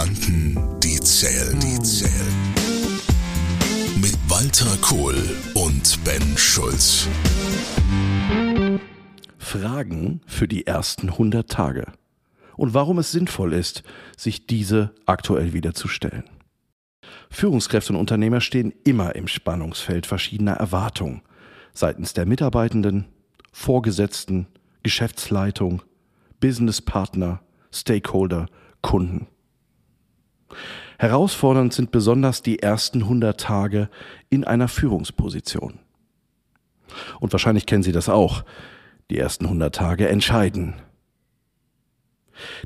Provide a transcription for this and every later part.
Gedanken, die zählen, die zählen. Mit Walter Kohl und Ben Schulz. Fragen für die ersten 100 Tage. Und warum es sinnvoll ist, sich diese aktuell wieder zu stellen. Führungskräfte und Unternehmer stehen immer im Spannungsfeld verschiedener Erwartungen seitens der Mitarbeitenden, Vorgesetzten, Geschäftsleitung, Businesspartner, Stakeholder, Kunden. Herausfordernd sind besonders die ersten 100 Tage in einer Führungsposition. Und wahrscheinlich kennen Sie das auch. Die ersten 100 Tage entscheiden.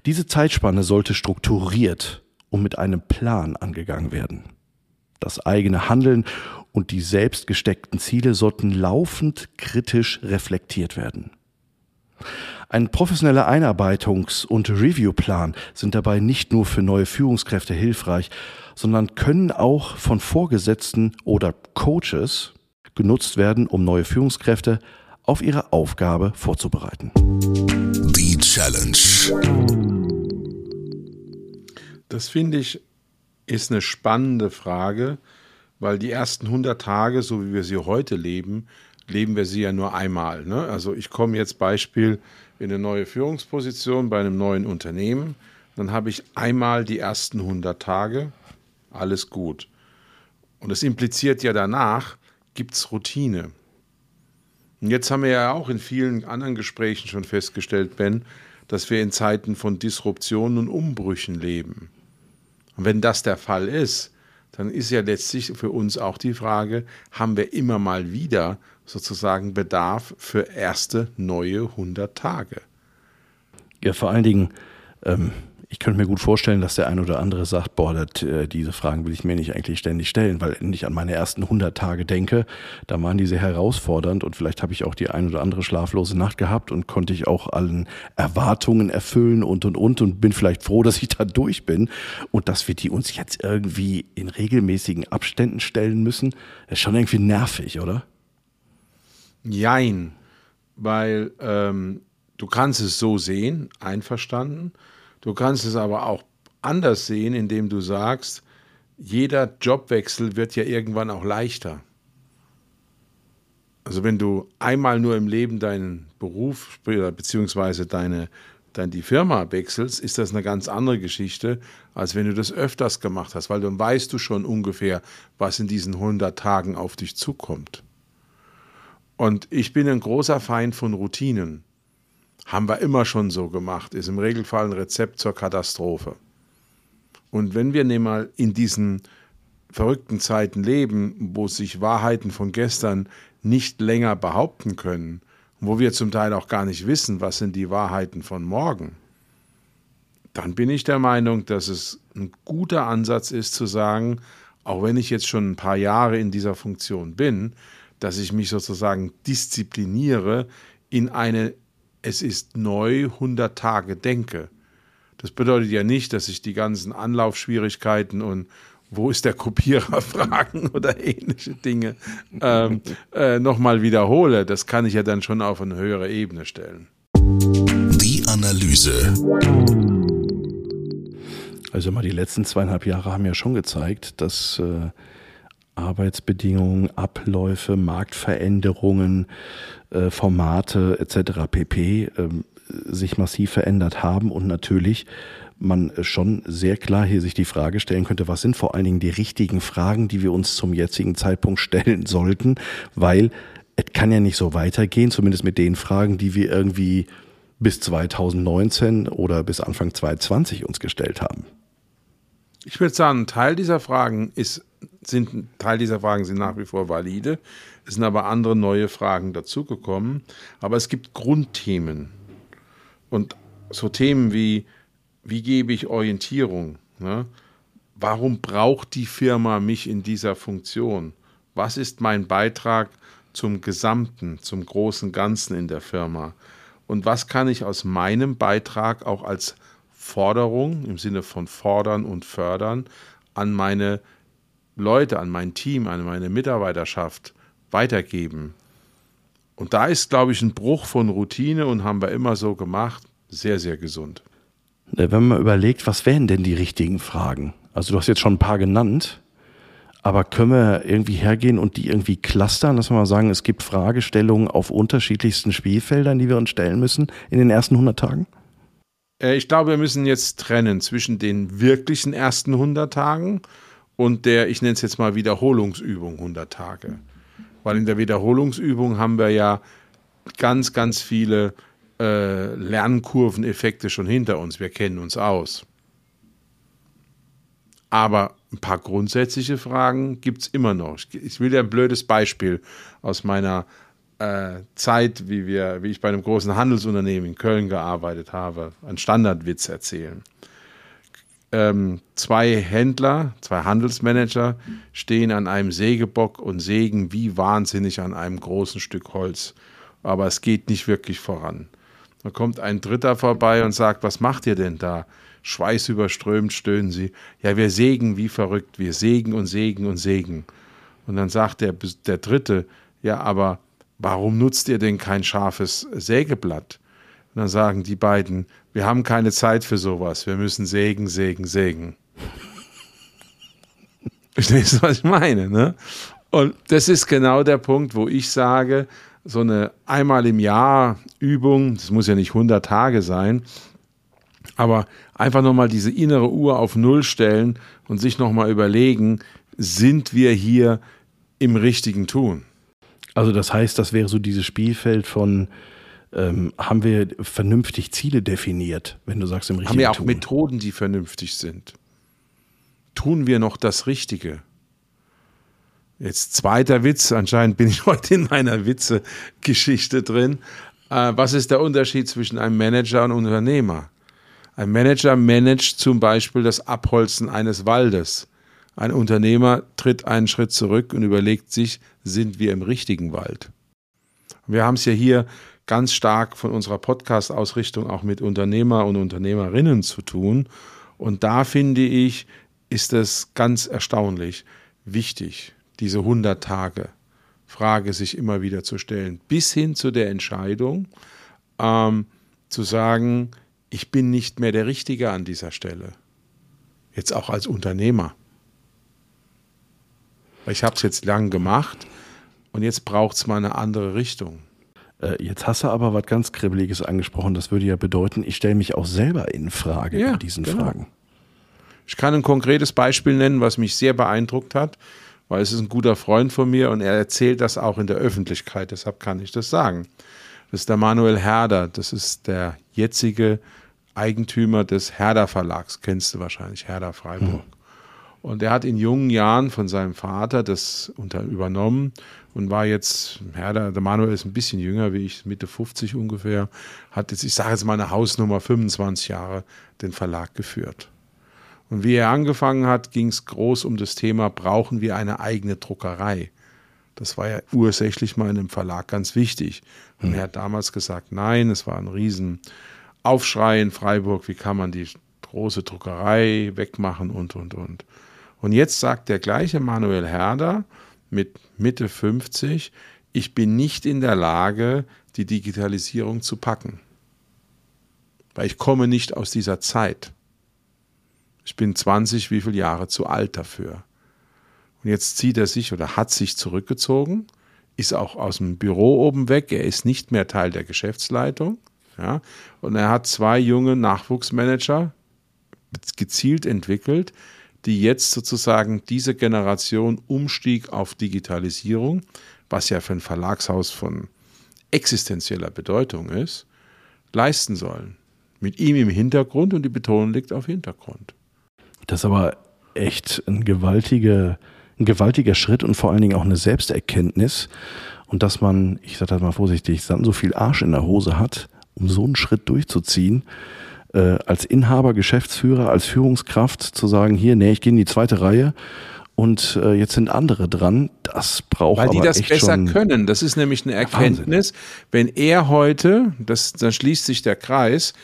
Diese Zeitspanne sollte strukturiert und mit einem Plan angegangen werden. Das eigene Handeln und die selbst gesteckten Ziele sollten laufend kritisch reflektiert werden. Ein professioneller Einarbeitungs- und Reviewplan sind dabei nicht nur für neue Führungskräfte hilfreich, sondern können auch von Vorgesetzten oder Coaches genutzt werden, um neue Führungskräfte auf ihre Aufgabe vorzubereiten. Die Challenge. Das finde ich ist eine spannende Frage, weil die ersten 100 Tage, so wie wir sie heute leben, leben wir sie ja nur einmal. Ne? Also ich komme jetzt Beispiel in eine neue Führungsposition bei einem neuen Unternehmen, dann habe ich einmal die ersten 100 Tage, alles gut. Und das impliziert ja danach, gibt es Routine. Und jetzt haben wir ja auch in vielen anderen Gesprächen schon festgestellt, Ben, dass wir in Zeiten von Disruptionen und Umbrüchen leben. Und wenn das der Fall ist, dann ist ja letztlich für uns auch die Frage, haben wir immer mal wieder sozusagen Bedarf für erste neue 100 Tage? Ja, vor allen Dingen, ähm, ich könnte mir gut vorstellen, dass der ein oder andere sagt, boah, das, äh, diese Fragen will ich mir nicht eigentlich ständig stellen, weil ich an meine ersten 100 Tage denke, da waren die sehr herausfordernd und vielleicht habe ich auch die ein oder andere schlaflose Nacht gehabt und konnte ich auch allen Erwartungen erfüllen und und und und bin vielleicht froh, dass ich da durch bin und dass wir die uns jetzt irgendwie in regelmäßigen Abständen stellen müssen, ist schon irgendwie nervig, oder? Jein, weil ähm, du kannst es so sehen, einverstanden, Du kannst es aber auch anders sehen, indem du sagst, jeder Jobwechsel wird ja irgendwann auch leichter. Also wenn du einmal nur im Leben deinen Beruf bzw. deine, dein, die Firma wechselst, ist das eine ganz andere Geschichte, als wenn du das öfters gemacht hast, weil dann weißt du schon ungefähr, was in diesen 100 Tagen auf dich zukommt. Und ich bin ein großer Feind von Routinen. Haben wir immer schon so gemacht, ist im Regelfall ein Rezept zur Katastrophe. Und wenn wir mal in diesen verrückten Zeiten leben, wo sich Wahrheiten von gestern nicht länger behaupten können, wo wir zum Teil auch gar nicht wissen, was sind die Wahrheiten von morgen, dann bin ich der Meinung, dass es ein guter Ansatz ist zu sagen, auch wenn ich jetzt schon ein paar Jahre in dieser Funktion bin, dass ich mich sozusagen diszipliniere in eine es ist neu 100 Tage denke. Das bedeutet ja nicht, dass ich die ganzen Anlaufschwierigkeiten und wo ist der Kopierer Fragen oder ähnliche Dinge ähm, äh, nochmal wiederhole. Das kann ich ja dann schon auf eine höhere Ebene stellen. Die Analyse. Also mal die letzten zweieinhalb Jahre haben ja schon gezeigt, dass äh, Arbeitsbedingungen, Abläufe, Marktveränderungen, äh, Formate etc. pp. Ähm, sich massiv verändert haben und natürlich man schon sehr klar hier sich die Frage stellen könnte, was sind vor allen Dingen die richtigen Fragen, die wir uns zum jetzigen Zeitpunkt stellen sollten, weil es kann ja nicht so weitergehen, zumindest mit den Fragen, die wir irgendwie bis 2019 oder bis Anfang 2020 uns gestellt haben. Ich würde sagen, ein Teil dieser Fragen ist, sind, Teil dieser Fragen sind nach wie vor valide. Es sind aber andere neue Fragen dazugekommen. Aber es gibt Grundthemen. Und so Themen wie, wie gebe ich Orientierung? Ne? Warum braucht die Firma mich in dieser Funktion? Was ist mein Beitrag zum Gesamten, zum großen Ganzen in der Firma? Und was kann ich aus meinem Beitrag auch als Forderung im Sinne von fordern und fördern an meine Leute, an mein Team, an meine Mitarbeiterschaft weitergeben. Und da ist, glaube ich, ein Bruch von Routine und haben wir immer so gemacht, sehr, sehr gesund. Wenn man überlegt, was wären denn die richtigen Fragen? Also du hast jetzt schon ein paar genannt, aber können wir irgendwie hergehen und die irgendwie clustern, dass wir mal sagen, es gibt Fragestellungen auf unterschiedlichsten Spielfeldern, die wir uns stellen müssen in den ersten 100 Tagen? Äh, ich glaube, wir müssen jetzt trennen zwischen den wirklichen ersten 100 Tagen und der, ich nenne es jetzt mal Wiederholungsübung 100 Tage. Weil in der Wiederholungsübung haben wir ja ganz, ganz viele äh, Lernkurveneffekte schon hinter uns. Wir kennen uns aus. Aber ein paar grundsätzliche Fragen gibt es immer noch. Ich will dir ein blödes Beispiel aus meiner äh, Zeit, wie, wir, wie ich bei einem großen Handelsunternehmen in Köln gearbeitet habe, einen Standardwitz erzählen. Ähm, zwei Händler, zwei Handelsmanager stehen an einem Sägebock und sägen wie wahnsinnig an einem großen Stück Holz. Aber es geht nicht wirklich voran. Da kommt ein Dritter vorbei und sagt, was macht ihr denn da? Schweißüberströmt stöhnen sie. Ja, wir sägen wie verrückt. Wir sägen und sägen und sägen. Und dann sagt der, der Dritte, ja, aber warum nutzt ihr denn kein scharfes Sägeblatt? Und dann sagen die beiden, wir haben keine Zeit für sowas. Wir müssen sägen, sägen, sägen. Verstehst du, was ich meine? Ne? Und das ist genau der Punkt, wo ich sage, so eine einmal im Jahr Übung, das muss ja nicht 100 Tage sein, aber einfach nochmal diese innere Uhr auf Null stellen und sich nochmal überlegen, sind wir hier im richtigen Tun? Also das heißt, das wäre so dieses Spielfeld von, ähm, haben wir vernünftig Ziele definiert, wenn du sagst im richtigen? Haben wir auch Tun? Methoden, die vernünftig sind? Tun wir noch das Richtige? Jetzt zweiter Witz, anscheinend bin ich heute in meiner Witze-Geschichte drin. Äh, was ist der Unterschied zwischen einem Manager und einem Unternehmer? Ein Manager managt zum Beispiel das Abholzen eines Waldes. Ein Unternehmer tritt einen Schritt zurück und überlegt sich, sind wir im richtigen Wald? Wir haben es ja hier ganz stark von unserer Podcast-Ausrichtung auch mit Unternehmer und Unternehmerinnen zu tun. Und da finde ich, ist es ganz erstaunlich wichtig, diese 100 Tage Frage sich immer wieder zu stellen, bis hin zu der Entscheidung ähm, zu sagen, ich bin nicht mehr der Richtige an dieser Stelle. Jetzt auch als Unternehmer. Ich habe es jetzt lang gemacht und jetzt braucht es mal eine andere Richtung. Äh, jetzt hast du aber was ganz Kribbeliges angesprochen. Das würde ja bedeuten, ich stelle mich auch selber in Frage ja, bei diesen genau. Fragen. Ich kann ein konkretes Beispiel nennen, was mich sehr beeindruckt hat weil es ist ein guter Freund von mir und er erzählt das auch in der Öffentlichkeit, deshalb kann ich das sagen. Das ist der Manuel Herder, das ist der jetzige Eigentümer des Herder Verlags, kennst du wahrscheinlich, Herder Freiburg. Mhm. Und er hat in jungen Jahren von seinem Vater das unter, übernommen und war jetzt, Herder, der Manuel ist ein bisschen jünger wie ich, Mitte 50 ungefähr, hat jetzt, ich sage jetzt mal eine Hausnummer, 25 Jahre den Verlag geführt. Und wie er angefangen hat, ging es groß um das Thema, brauchen wir eine eigene Druckerei? Das war ja ursächlich mal in einem Verlag ganz wichtig. Und mhm. er hat damals gesagt, nein, es war ein Riesenaufschrei in Freiburg, wie kann man die große Druckerei wegmachen und, und, und. Und jetzt sagt der gleiche Manuel Herder mit Mitte 50, ich bin nicht in der Lage, die Digitalisierung zu packen. Weil ich komme nicht aus dieser Zeit. Ich bin 20, wie viele Jahre zu alt dafür. Und jetzt zieht er sich oder hat sich zurückgezogen, ist auch aus dem Büro oben weg, er ist nicht mehr Teil der Geschäftsleitung. Ja, und er hat zwei junge Nachwuchsmanager gezielt entwickelt, die jetzt sozusagen diese Generation Umstieg auf Digitalisierung, was ja für ein Verlagshaus von existenzieller Bedeutung ist, leisten sollen. Mit ihm im Hintergrund und die Betonung liegt auf Hintergrund. Das ist aber echt ein gewaltiger, ein gewaltiger Schritt und vor allen Dingen auch eine Selbsterkenntnis. Und dass man, ich sage das mal vorsichtig, dann so viel Arsch in der Hose hat, um so einen Schritt durchzuziehen, äh, als Inhaber, Geschäftsführer, als Führungskraft zu sagen, hier, nee, ich gehe in die zweite Reihe und äh, jetzt sind andere dran. Das braucht Weil die das besser können. Das ist nämlich eine Erkenntnis. Wenn er heute, das, dann schließt sich der Kreis,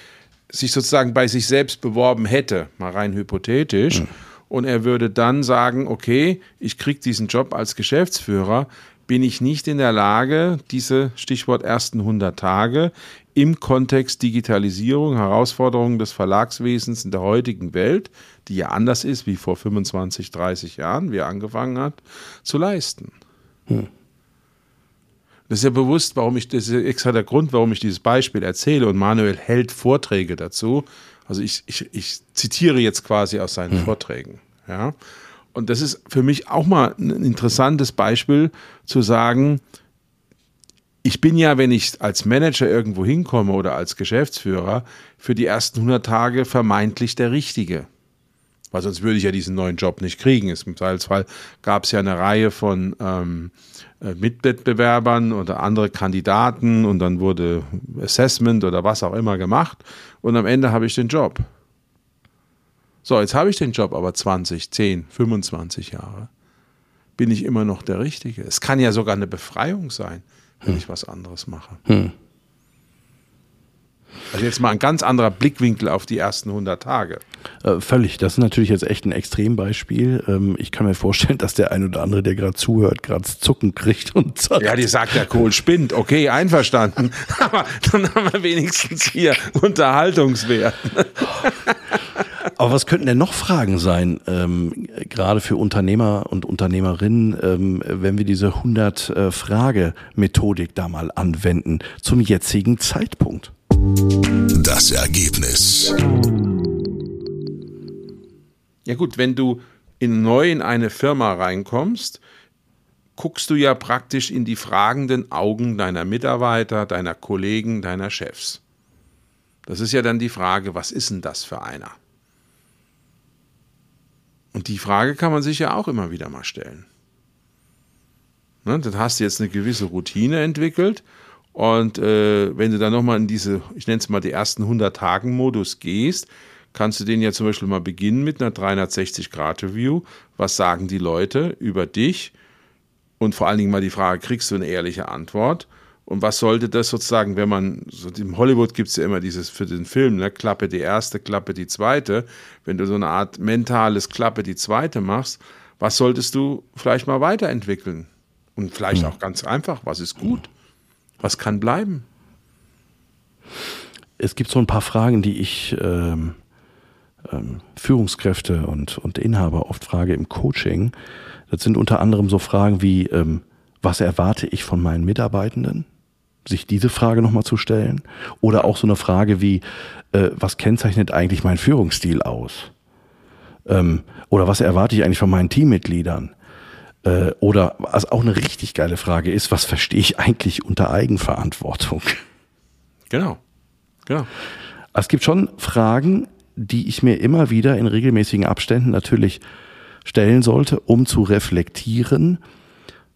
sich sozusagen bei sich selbst beworben hätte, mal rein hypothetisch, mhm. und er würde dann sagen, okay, ich kriege diesen Job als Geschäftsführer, bin ich nicht in der Lage, diese Stichwort ersten 100 Tage im Kontext Digitalisierung, Herausforderungen des Verlagswesens in der heutigen Welt, die ja anders ist wie vor 25, 30 Jahren, wie er angefangen hat, zu leisten. Hm. Das ist ja bewusst, warum ich, das ist extra der Grund, warum ich dieses Beispiel erzähle und Manuel hält Vorträge dazu. Also ich, ich, ich zitiere jetzt quasi aus seinen hm. Vorträgen. Ja. Und das ist für mich auch mal ein interessantes Beispiel zu sagen, ich bin ja, wenn ich als Manager irgendwo hinkomme oder als Geschäftsführer, für die ersten 100 Tage vermeintlich der Richtige. Weil sonst würde ich ja diesen neuen Job nicht kriegen. Im Zweifelsfall gab es ja eine Reihe von ähm, äh, Mitwettbewerbern oder andere Kandidaten und dann wurde Assessment oder was auch immer gemacht und am Ende habe ich den Job. So, jetzt habe ich den Job aber 20, 10, 25 Jahre. Bin ich immer noch der Richtige? Es kann ja sogar eine Befreiung sein, wenn hm. ich was anderes mache. Hm. Also jetzt mal ein ganz anderer Blickwinkel auf die ersten 100 Tage. Äh, völlig. Das ist natürlich jetzt echt ein Extrembeispiel. Ähm, ich kann mir vorstellen, dass der ein oder andere, der gerade zuhört, gerade Zucken kriegt und sagt. Ja, die sagt, der Kohl spinnt. Okay, einverstanden. Aber dann haben wir wenigstens hier Unterhaltungswert. Aber was könnten denn noch Fragen sein, ähm, gerade für Unternehmer und Unternehmerinnen, ähm, wenn wir diese 100-Frage-Methodik äh, da mal anwenden zum jetzigen Zeitpunkt? Das Ergebnis. Ja gut, wenn du in neu in eine Firma reinkommst, guckst du ja praktisch in die fragenden Augen deiner Mitarbeiter, deiner Kollegen, deiner Chefs. Das ist ja dann die Frage, was ist denn das für einer? Und die Frage kann man sich ja auch immer wieder mal stellen. Ne, dann hast du jetzt eine gewisse Routine entwickelt und äh, wenn du dann nochmal in diese, ich nenne es mal die ersten 100 Tagen Modus gehst, kannst du den ja zum Beispiel mal beginnen mit einer 360-Grad-Review. Was sagen die Leute über dich? Und vor allen Dingen mal die Frage, kriegst du eine ehrliche Antwort? Und was sollte das sozusagen, wenn man, so im Hollywood gibt es ja immer dieses für den Film, ne, Klappe die erste, Klappe die zweite. Wenn du so eine Art mentales Klappe die zweite machst, was solltest du vielleicht mal weiterentwickeln? Und vielleicht hm. auch ganz einfach, was ist gut? Was kann bleiben? Es gibt so ein paar Fragen, die ich ähm, ähm, Führungskräfte und, und Inhaber oft frage im Coaching. Das sind unter anderem so Fragen wie, ähm, was erwarte ich von meinen Mitarbeitenden? Sich diese Frage nochmal zu stellen. Oder auch so eine Frage wie, äh, was kennzeichnet eigentlich mein Führungsstil aus? Ähm, oder was erwarte ich eigentlich von meinen Teammitgliedern? Äh, oder was auch eine richtig geile Frage ist, was verstehe ich eigentlich unter Eigenverantwortung? Genau, genau. Es gibt schon Fragen, die ich mir immer wieder in regelmäßigen Abständen natürlich stellen sollte, um zu reflektieren.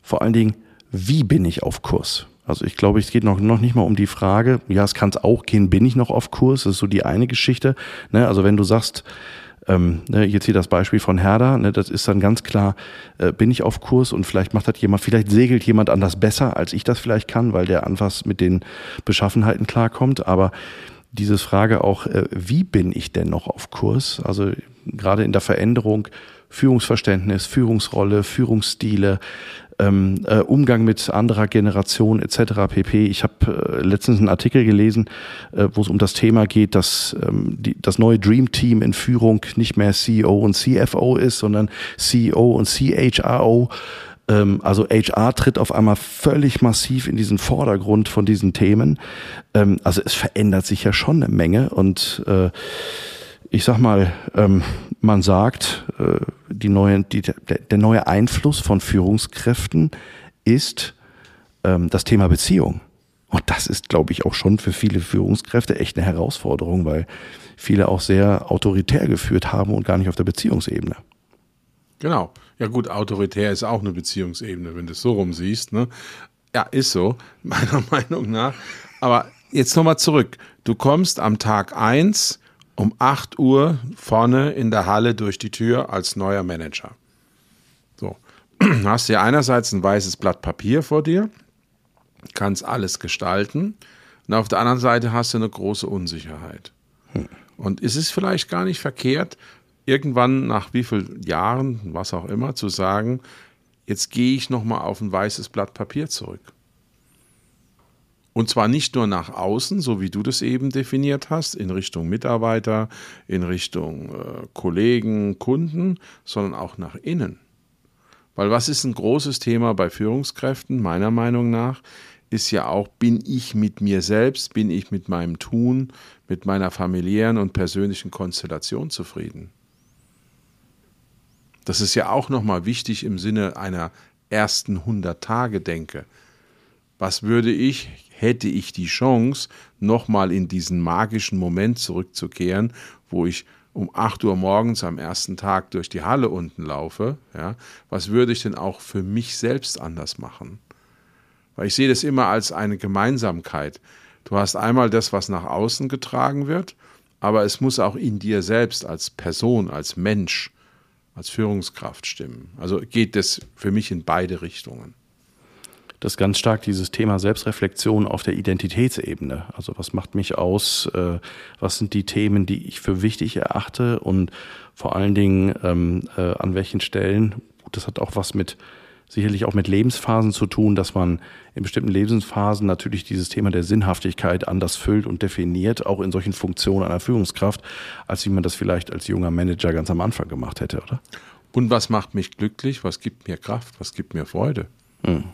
Vor allen Dingen, wie bin ich auf Kurs? Also ich glaube, es geht noch, noch nicht mal um die Frage, ja, es kann es auch gehen, bin ich noch auf Kurs? Das ist so die eine Geschichte. Ne? Also wenn du sagst, ähm, ne, jetzt hier das Beispiel von Herder, ne, das ist dann ganz klar, äh, bin ich auf Kurs und vielleicht macht das jemand, vielleicht segelt jemand anders besser, als ich das vielleicht kann, weil der anfangs mit den Beschaffenheiten klarkommt, aber dieses Frage auch, äh, wie bin ich denn noch auf Kurs? Also gerade in der Veränderung, Führungsverständnis, Führungsrolle, Führungsstile, ähm, äh, Umgang mit anderer Generation etc. pp. Ich habe äh, letztens einen Artikel gelesen, äh, wo es um das Thema geht, dass ähm, die, das neue Dream Team in Führung nicht mehr CEO und CFO ist, sondern CEO und CHRO. Ähm, also HR tritt auf einmal völlig massiv in diesen Vordergrund von diesen Themen. Ähm, also es verändert sich ja schon eine Menge und äh, ich sag mal, ähm, man sagt, äh, die neue, die, der, neue Einfluss von Führungskräften ist ähm, das Thema Beziehung. Und das ist, glaube ich, auch schon für viele Führungskräfte echt eine Herausforderung, weil viele auch sehr autoritär geführt haben und gar nicht auf der Beziehungsebene. Genau. Ja gut, autoritär ist auch eine Beziehungsebene, wenn du es so rum siehst. Ne? Ja, ist so, meiner Meinung nach. Aber jetzt nochmal zurück. Du kommst am Tag 1 um 8 Uhr vorne in der Halle durch die Tür als neuer Manager. So, hast du ja einerseits ein weißes Blatt Papier vor dir, kannst alles gestalten und auf der anderen Seite hast du eine große Unsicherheit. Und es ist vielleicht gar nicht verkehrt, irgendwann nach wie vielen Jahren, was auch immer, zu sagen, jetzt gehe ich nochmal auf ein weißes Blatt Papier zurück. Und zwar nicht nur nach außen, so wie du das eben definiert hast, in Richtung Mitarbeiter, in Richtung äh, Kollegen, Kunden, sondern auch nach innen. Weil was ist ein großes Thema bei Führungskräften, meiner Meinung nach, ist ja auch, bin ich mit mir selbst, bin ich mit meinem Tun, mit meiner familiären und persönlichen Konstellation zufrieden. Das ist ja auch nochmal wichtig im Sinne einer ersten 100 Tage Denke. Was würde ich, hätte ich die Chance, nochmal in diesen magischen Moment zurückzukehren, wo ich um 8 Uhr morgens am ersten Tag durch die Halle unten laufe, ja, was würde ich denn auch für mich selbst anders machen? Weil ich sehe das immer als eine Gemeinsamkeit. Du hast einmal das, was nach außen getragen wird, aber es muss auch in dir selbst als Person, als Mensch, als Führungskraft stimmen. Also geht das für mich in beide Richtungen das ganz stark dieses Thema Selbstreflexion auf der Identitätsebene. Also was macht mich aus? Äh, was sind die Themen, die ich für wichtig erachte? Und vor allen Dingen ähm, äh, an welchen Stellen? Das hat auch was mit sicherlich auch mit Lebensphasen zu tun, dass man in bestimmten Lebensphasen natürlich dieses Thema der Sinnhaftigkeit anders füllt und definiert, auch in solchen Funktionen einer Führungskraft, als wie man das vielleicht als junger Manager ganz am Anfang gemacht hätte, oder? Und was macht mich glücklich? Was gibt mir Kraft? Was gibt mir Freude? Hm.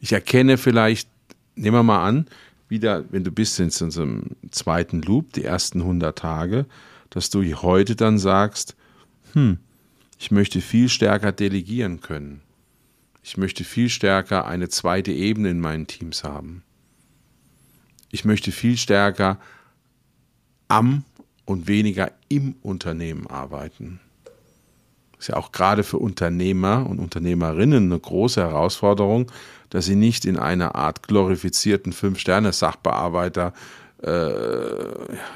Ich erkenne vielleicht, nehmen wir mal an, wieder, wenn du bist in so einem zweiten Loop, die ersten 100 Tage, dass du heute dann sagst, hm, ich möchte viel stärker delegieren können. Ich möchte viel stärker eine zweite Ebene in meinen Teams haben. Ich möchte viel stärker am und weniger im Unternehmen arbeiten. Das ist ja auch gerade für Unternehmer und Unternehmerinnen eine große Herausforderung, dass sie nicht in einer Art glorifizierten Fünf-Sterne-Sachbearbeiter äh,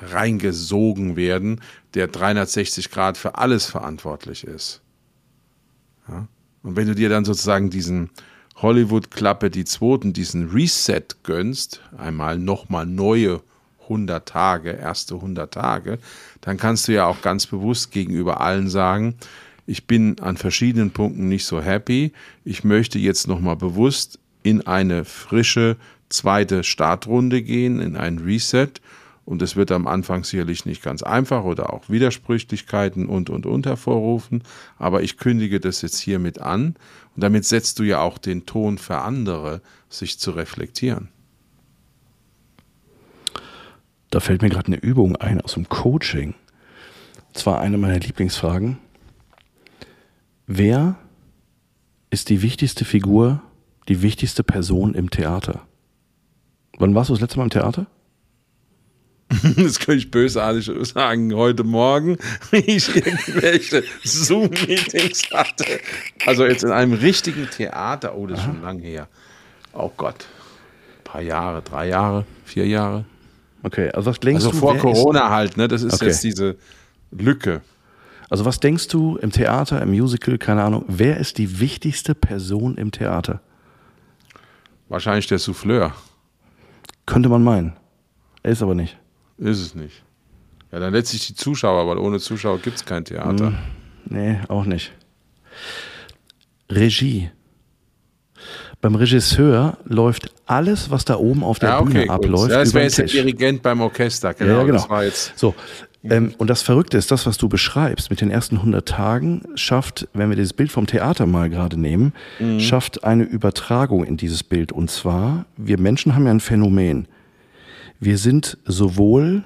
reingesogen werden, der 360 Grad für alles verantwortlich ist. Ja? Und wenn du dir dann sozusagen diesen Hollywood-Klappe, die zweiten, diesen Reset gönnst, einmal nochmal neue 100 Tage, erste 100 Tage, dann kannst du ja auch ganz bewusst gegenüber allen sagen, ich bin an verschiedenen Punkten nicht so happy. Ich möchte jetzt nochmal bewusst in eine frische zweite Startrunde gehen, in ein Reset. Und es wird am Anfang sicherlich nicht ganz einfach oder auch Widersprüchlichkeiten und, und, und hervorrufen. Aber ich kündige das jetzt hiermit an. Und damit setzt du ja auch den Ton für andere, sich zu reflektieren. Da fällt mir gerade eine Übung ein aus dem Coaching. Zwar eine meiner Lieblingsfragen. Wer ist die wichtigste Figur die wichtigste Person im Theater. Wann warst du das letzte Mal im Theater? Das könnte ich bösartig sagen. Heute Morgen, wie ich irgendwelche Zoom-Meetings hatte. Also jetzt in einem richtigen Theater. Oh, das ist Aha. schon lang her. Oh Gott. Ein paar Jahre, drei Jahre, vier Jahre. Okay, also was denkst also du? vor Corona halt, ne? Das ist okay. jetzt diese Lücke. Also was denkst du im Theater, im Musical, keine Ahnung, wer ist die wichtigste Person im Theater? Wahrscheinlich der Souffleur. Könnte man meinen. Er ist aber nicht. Ist es nicht. Ja, dann letztlich die Zuschauer, weil ohne Zuschauer gibt es kein Theater. Hm, nee, auch nicht. Regie. Beim Regisseur läuft alles, was da oben auf der ja, okay, Bühne gut. abläuft. Ja, das wäre jetzt der Dirigent beim Orchester, genau. Ja, genau. Das war jetzt so, ähm, und das Verrückte ist, das, was du beschreibst mit den ersten 100 Tagen, schafft, wenn wir dieses Bild vom Theater mal gerade nehmen, mhm. schafft eine Übertragung in dieses Bild. Und zwar, wir Menschen haben ja ein Phänomen. Wir sind sowohl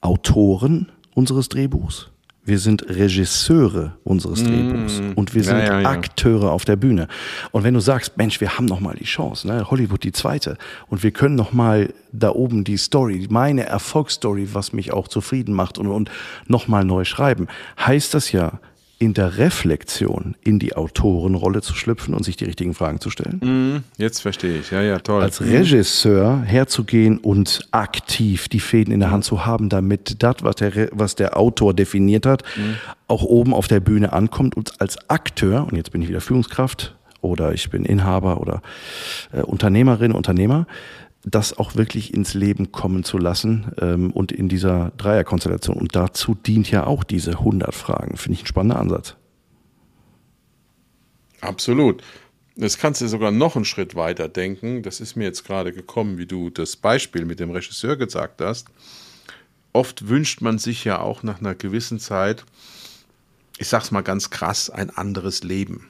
Autoren unseres Drehbuchs, wir sind Regisseure unseres mmh. Drehbuchs und wir sind ja, ja, ja. Akteure auf der Bühne. Und wenn du sagst, Mensch, wir haben noch mal die Chance, ne? Hollywood die zweite, und wir können noch mal da oben die Story, meine Erfolgsstory, was mich auch zufrieden macht und, und noch mal neu schreiben, heißt das ja, in der Reflexion in die Autorenrolle zu schlüpfen und sich die richtigen Fragen zu stellen. Mhm, jetzt verstehe ich, ja, ja, toll. Als Regisseur herzugehen und aktiv die Fäden in der Hand zu haben, damit das, was der, was der Autor definiert hat, mhm. auch oben auf der Bühne ankommt und als Akteur, und jetzt bin ich wieder Führungskraft oder ich bin Inhaber oder äh, Unternehmerin, Unternehmer, das auch wirklich ins Leben kommen zu lassen ähm, und in dieser Dreierkonstellation. Und dazu dient ja auch diese 100 Fragen. Finde ich ein spannender Ansatz. Absolut. Das kannst du sogar noch einen Schritt weiter denken. Das ist mir jetzt gerade gekommen, wie du das Beispiel mit dem Regisseur gesagt hast. Oft wünscht man sich ja auch nach einer gewissen Zeit, ich sag's mal ganz krass, ein anderes Leben.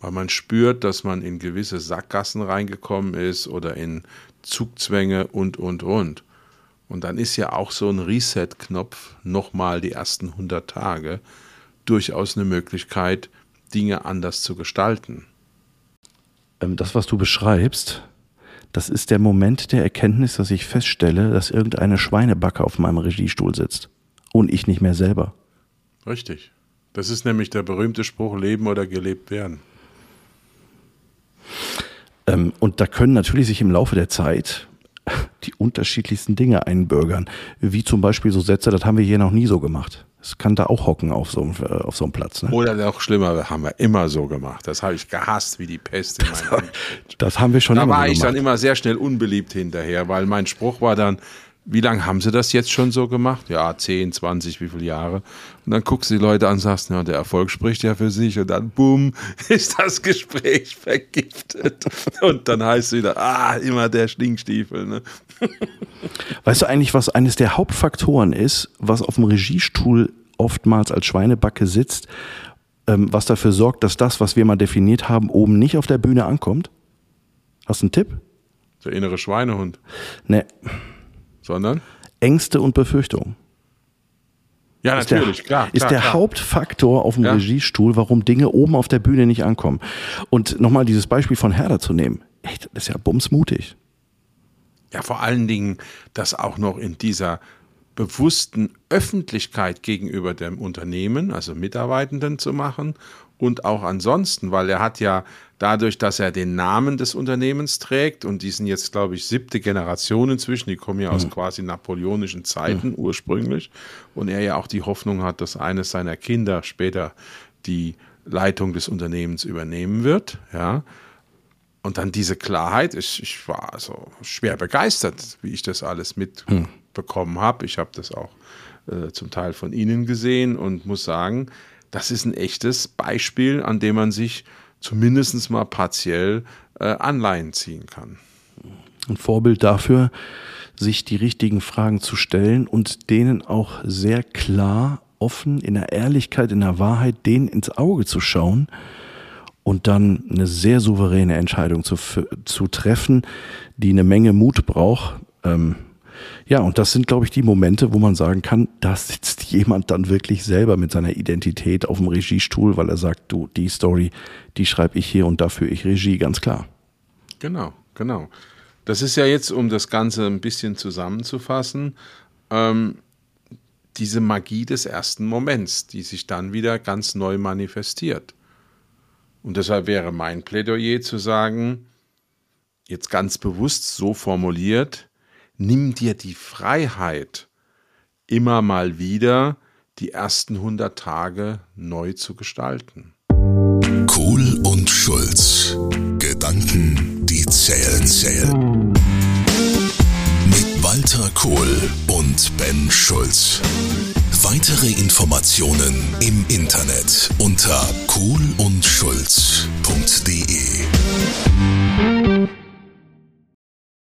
Weil man spürt, dass man in gewisse Sackgassen reingekommen ist oder in Zugzwänge und, und, und. Und dann ist ja auch so ein Reset-Knopf, nochmal die ersten 100 Tage, durchaus eine Möglichkeit, Dinge anders zu gestalten. Ähm, das, was du beschreibst, das ist der Moment der Erkenntnis, dass ich feststelle, dass irgendeine Schweinebacke auf meinem Regiestuhl sitzt. Und ich nicht mehr selber. Richtig. Das ist nämlich der berühmte Spruch, leben oder gelebt werden. Ähm, und da können natürlich sich im Laufe der Zeit die unterschiedlichsten Dinge einbürgern. Wie zum Beispiel so Sätze, das haben wir hier noch nie so gemacht. Es kann da auch hocken auf so einem, äh, auf so einem Platz. Ne? Oder noch schlimmer, haben wir immer so gemacht. Das habe ich gehasst wie die Pest in das, das haben wir schon da immer Da war ich dann immer sehr schnell unbeliebt hinterher, weil mein Spruch war dann, wie lange haben sie das jetzt schon so gemacht? Ja, 10, 20, wie viele Jahre? Und dann guckst du die Leute an und sagst, ja, der Erfolg spricht ja für sich und dann, boom, ist das Gespräch vergiftet. Und dann heißt es wieder, ah, immer der Stinkstiefel. Ne? Weißt du eigentlich, was eines der Hauptfaktoren ist, was auf dem Regiestuhl oftmals als Schweinebacke sitzt, ähm, was dafür sorgt, dass das, was wir mal definiert haben, oben nicht auf der Bühne ankommt? Hast du einen Tipp? Der innere Schweinehund. Nee. Sondern? Ängste und Befürchtungen. Ja, ist natürlich, der, klar. Ist klar, der klar. Hauptfaktor auf dem Ja. Regiestuhl, warum Dinge oben auf der Bühne nicht ankommen. Und nochmal dieses Beispiel von Herder zu nehmen. Echt, das ist ja bumsmutig. Ja, vor allen Dingen, das auch noch in dieser bewussten Öffentlichkeit gegenüber dem Unternehmen, also Mitarbeitenden zu machen und auch ansonsten, weil er hat ja dadurch, dass er den Namen des Unternehmens trägt und die sind jetzt, glaube ich, siebte Generation inzwischen, die kommen ja aus quasi napoleonischen Zeiten ursprünglich und er ja auch die Hoffnung hat, dass eines seiner Kinder später die Leitung des Unternehmens übernehmen wird, ja. Und dann diese Klarheit, ich, ich war also schwer begeistert, wie ich das alles mitbekommen habe. Ich habe das auch äh, zum Teil von Ihnen gesehen und muss sagen, das ist ein echtes Beispiel, an dem man sich zumindest mal partiell äh, Anleihen ziehen kann. Ein Vorbild dafür, sich die richtigen Fragen zu stellen und denen auch sehr klar, offen, in der Ehrlichkeit, in der Wahrheit, denen ins Auge zu schauen und dann eine sehr souveräne Entscheidung zu, zu treffen, die eine Menge Mut braucht. Ähm, ja, und das sind, glaube ich, die Momente, wo man sagen kann, da sitzt jemand dann wirklich selber mit seiner Identität auf dem Regiestuhl, weil er sagt, du, die Story, die schreibe ich hier und dafür ich Regie, ganz klar. Genau, genau. Das ist ja jetzt, um das Ganze ein bisschen zusammenzufassen, ähm, diese Magie des ersten Moments, die sich dann wieder ganz neu manifestiert. Und deshalb wäre mein Plädoyer zu sagen, jetzt ganz bewusst so formuliert, nimm dir die Freiheit, immer mal wieder die ersten 100 Tage neu zu gestalten. Kohl und Schulz. Gedanken, die zählen, zählen. Mit Walter Kohl und Ben Schulz. Weitere Informationen im Internet unter kohlundschulz.de.